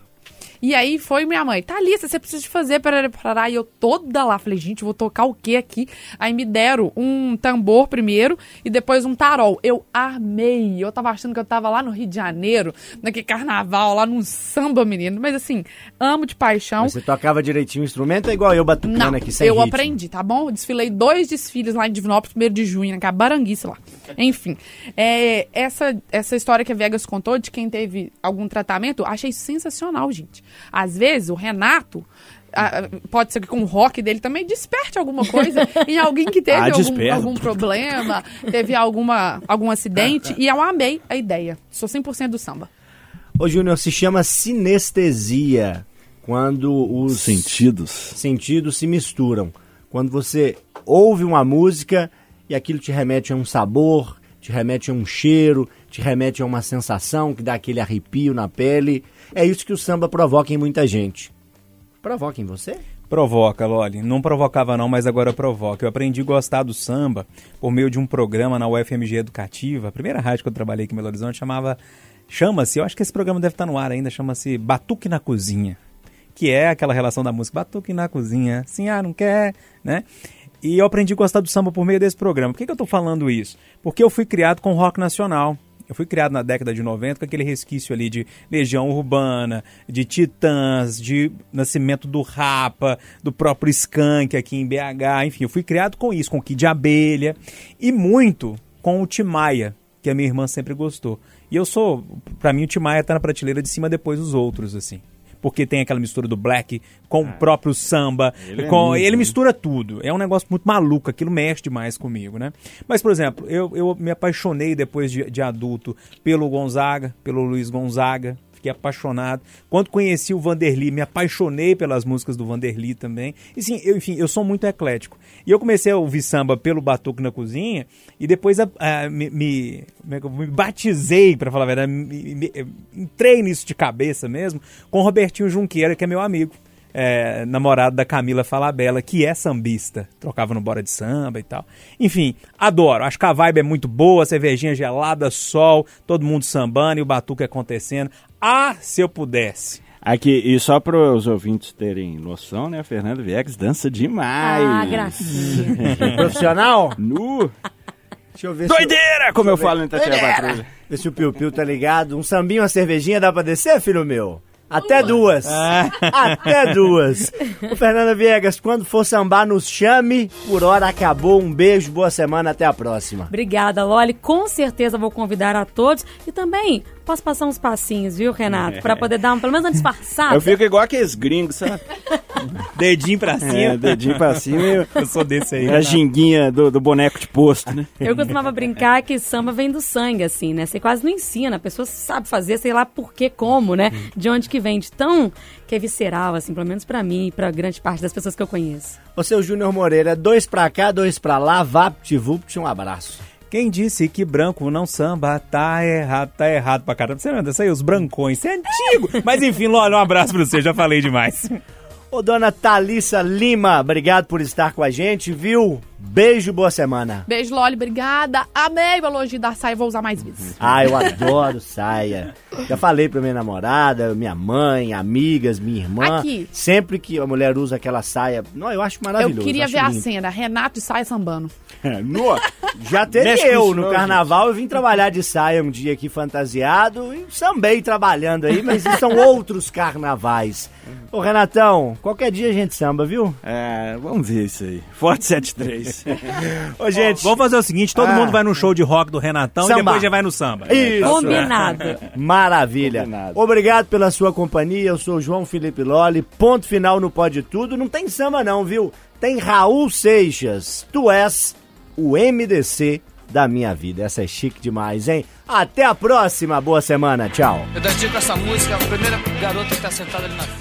E aí foi minha mãe, Thalissa, você precisa de fazer, parará, parará. E eu toda lá, falei, gente, vou tocar o que aqui? Aí me deram um tambor primeiro e depois um tarol. Eu amei. Eu tava achando que eu tava lá no Rio de Janeiro, naquele carnaval, lá num samba, menino. Mas assim, amo de paixão. Mas você tocava direitinho o instrumento, é igual eu batucando Não, aqui, sem eu ritmo. aprendi, tá bom? Eu desfilei dois desfiles lá em Divinópolis, primeiro de junho, naquela baranguice lá. Enfim, é, essa, essa história que a Vegas contou de quem teve algum tratamento, achei sensacional, gente. Às vezes, o Renato, ah, pode ser que com o rock dele também desperte alguma coisa em alguém que teve Ah, algum, algum problema, teve alguma, algum acidente, e eu amei a ideia. Sou 100% do samba. Ô, Júnior, se chama sinestesia quando os Sentidos. sentidos se misturam. Quando você ouve uma música e aquilo te remete a um sabor, te remete a um cheiro, te remete a uma sensação que dá aquele arrepio na pele. É isso que o samba provoca em muita gente. Provoca em você? Provoca, Loli. Não provocava não, mas agora provoca. Eu aprendi a gostar do samba por meio de um programa na UFMG Educativa. A primeira rádio que eu trabalhei aqui em Belo Horizonte chamava... Chama-se, eu acho que esse programa deve estar no ar ainda, chama-se Batuque na Cozinha. Que é aquela relação da música Batuque na Cozinha, sim, ah, não quer, né? E eu aprendi a gostar do samba por meio desse programa. Por que, que eu tô falando isso? Porque eu fui criado com rock nacional. Eu fui criado na década de 90 com aquele resquício ali de Legião Urbana, de Titãs, de Nascimento do Rapa, do próprio Skank aqui em BH. Enfim, eu fui criado com isso, com o Kid Abelha e muito com o Timaya, que a minha irmã sempre gostou. E eu sou, pra mim o Timaya tá na prateleira de cima depois dos outros, assim. Porque tem aquela mistura do black com o próprio samba, ele é com, muito, ele mistura tudo. É um negócio muito maluco, aquilo mexe demais comigo, né? Mas, por exemplo, eu, eu me apaixonei depois de, de adulto pelo Gonzaga, pelo Luiz Gonzaga. Fiquei apaixonado. Quando conheci o Vanderly, me apaixonei pelas músicas do Vanderly também. E sim, eu, enfim, eu sou muito eclético. E eu comecei a ouvir samba pelo Batuque na Cozinha e depois a- a- me, me, como é me batizei, pra falar a verdade, me- me- entrei nisso de cabeça mesmo, com o Robertinho Junqueira, que é meu amigo é, namorado da Camila Falabella, que é sambista. Trocava no Bora de Samba e tal. Enfim, adoro. Acho que a vibe é muito boa, cervejinha gelada, sol, todo mundo sambando e o batuque acontecendo. Ah, se eu pudesse. Aqui, e só para os ouvintes terem noção, né? A Fernanda Viegas dança demais. Ah, gracinha. Profissional? Nu! Deixa eu ver se, Doideira, como eu falo em Tatiana Patrulha. ver se o Piu Piu tá ligado. Um sambinho, uma cervejinha dá pra descer, filho meu? Até duas. Até duas. Ô, Fernanda Viegas, quando for sambar, nos chame. Por hora acabou. Um beijo, boa semana, até a próxima. Obrigada, Loli. Com certeza vou convidar a todos. E também posso passar uns passinhos, viu, Renato? Pra poder dar um, pelo menos uma disfarçada. Eu fico igual aqueles gringos, sabe? Dedinho pra cima. É, dedinho pra cima e Eu sou desse aí. a ginguinha do, do boneco de posto, né? Eu costumava brincar que samba vem do sangue, assim, né? Você quase não ensina, a pessoa sabe fazer, sei lá por que, como, né? De onde que vem, de tão que é visceral, assim, pelo menos pra mim e pra grande parte das pessoas que eu conheço. Ô, seu Júnior Moreira, dois pra cá, dois pra lá, vapt-vupt, um abraço. Quem disse que branco não samba tá errado, tá errado pra caramba. Você lembra disso aí? Os brancões, isso é antigo. Mas enfim, Loli, um abraço pra você, já falei demais. Ô, dona Thalissa Lima, obrigado por estar com a gente, viu? Beijo, boa semana. Beijo, Loli, obrigada. Amei o elogio da saia, vou usar mais vezes. Ah, eu adoro saia. Já falei pra minha namorada, minha mãe, amigas, minha irmã. Aqui. Sempre que a mulher usa aquela saia. Não, eu acho maravilhoso. Eu queria acho ver a lindo. cena, Renato e saia sambando. No, já teve Mexe eu no carnaval, eu vim trabalhar de saia um dia aqui fantasiado e sambei trabalhando aí, mas são outros carnavais. Ô Renatão, qualquer dia a gente samba, viu? É, vamos ver isso aí. Forte 73. Ô gente, Vamos fazer o seguinte, todo Ah. mundo vai no show de rock do Renatão Samba. e depois já vai no samba. Isso. Combinado. Maravilha. Combinado. Obrigado pela sua companhia. Eu sou o João Felipe Loli. Ponto final no Pode Tudo. Não tem samba não, viu? Tem Raul Seixas. Tu és o MDC da minha vida. Essa é chique demais, hein? Até a próxima. Boa semana. Tchau. Eu dedico essa música à primeira garota que tá sentada ali na frente.